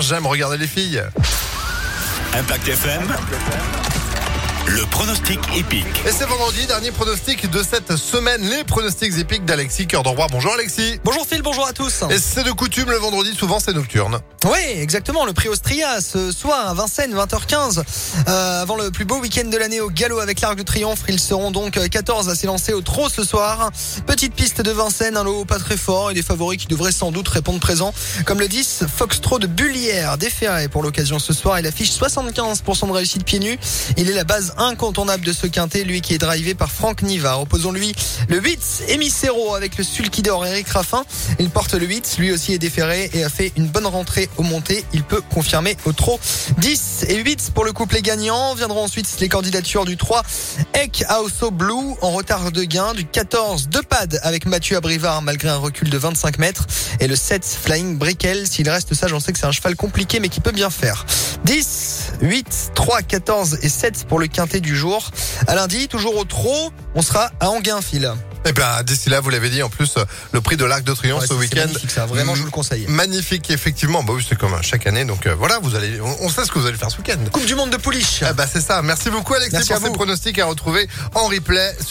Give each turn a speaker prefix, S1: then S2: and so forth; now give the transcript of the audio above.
S1: j'aime regarder les filles.
S2: Impact FM. Le pronostic épique.
S1: Et c'est vendredi, dernier pronostic de cette semaine, les pronostics épiques d'Alexis Cœur de Roi. Bonjour Alexis.
S3: Bonjour Phil, bonjour à tous.
S1: Et c'est de coutume le vendredi, souvent c'est nocturne.
S3: Oui, exactement. Le prix Austria ce soir à Vincennes, 20h15. Euh, avant le plus beau week-end de l'année au galop avec l'Arc de Triomphe. Ils seront donc 14 à s'élancer au trot ce soir. Petite piste de Vincennes, un lot pas très fort et des favoris qui devraient sans doute répondre présent. Comme le 10, Foxtrot de Bullière, déféré pour l'occasion ce soir. Il affiche 75% de réussite pieds nus. Il est la base incontournable de ce quintet, lui qui est drivé par Franck Niva. Opposons-lui le 8, Emicero avec le sulky d'or Eric Raffin. Il porte le 8, lui aussi est déféré et a fait une bonne rentrée au monté. Il peut confirmer au trot 10 et 8 pour le couplet gagnant. Viendront ensuite les candidatures du 3, Ek Aoso Blue en retard de gain, du 14, De Pad avec Mathieu Abrivard malgré un recul de 25 mètres et le 7, Flying Brickell. S'il reste sage, on sait que c'est un cheval compliqué mais qui peut bien faire. 10, 8, 3, 14 et 7 pour le quintet du jour. À lundi, toujours au trot, on sera à Anguin-Fil.
S1: Et bien d'ici là, vous l'avez dit, en plus le prix de l'Arc de Triomphe
S3: Ouais,
S1: ce week-end.
S3: magnifique, ça. Vraiment, je vous le conseille.
S1: Magnifique, effectivement. Bah oui, c'est comme chaque année. Donc euh, voilà, vous allez, on, on sait ce que vous allez faire ce week-end.
S3: Coupe du monde de pouliche.
S1: Ah bah c'est ça. Merci beaucoup Alexis
S3: Merci
S1: pour
S3: à
S1: ces pronostics à retrouver en replay sur